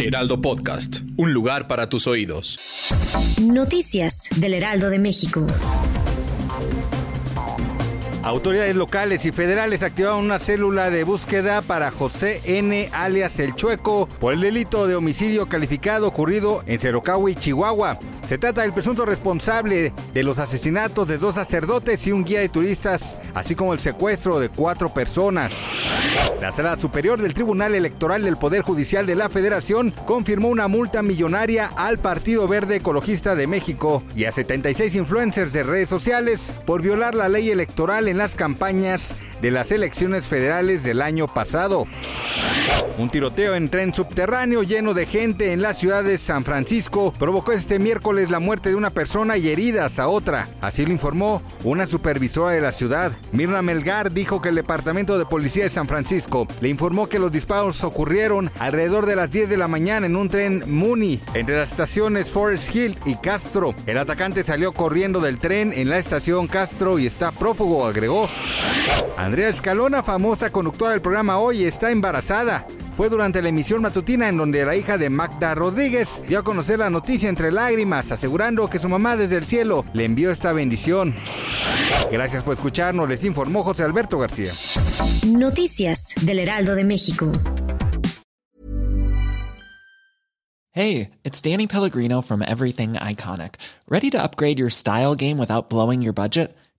Heraldo Podcast, un lugar para tus oídos. Noticias del Heraldo de México. Autoridades locales y federales activaron una célula de búsqueda para José N. alias El Chueco por el delito de homicidio calificado ocurrido en Cerocahui, Chihuahua. Se trata del presunto responsable de los asesinatos de dos sacerdotes y un guía de turistas, así como el secuestro de cuatro personas. La Sala Superior del Tribunal Electoral del Poder Judicial de la Federación confirmó una multa millonaria al Partido Verde Ecologista de México y a 76 influencers de redes sociales por violar la ley electoral en las campañas de las elecciones federales del año pasado. Un tiroteo en tren subterráneo lleno de gente en la ciudad de San Francisco provocó este miércoles la muerte de una persona y heridas a otra. Así lo informó una supervisora de la ciudad. Mirna Melgar dijo que el Departamento de Policía de San Francisco le informó que los disparos ocurrieron alrededor de las 10 de la mañana en un tren Muni entre las estaciones Forest Hill y Castro. El atacante salió corriendo del tren en la estación Castro y está prófugo, agregó. Andrea Escalona, famosa conductora del programa Hoy, está embarazada. Fue durante la emisión matutina en donde la hija de Magda Rodríguez dio a conocer la noticia entre lágrimas, asegurando que su mamá desde el cielo le envió esta bendición. Gracias por escucharnos, les informó José Alberto García. Noticias del Heraldo de México. Hey, it's Danny Pellegrino from Everything Iconic. ¿Ready to upgrade your style game without blowing your budget?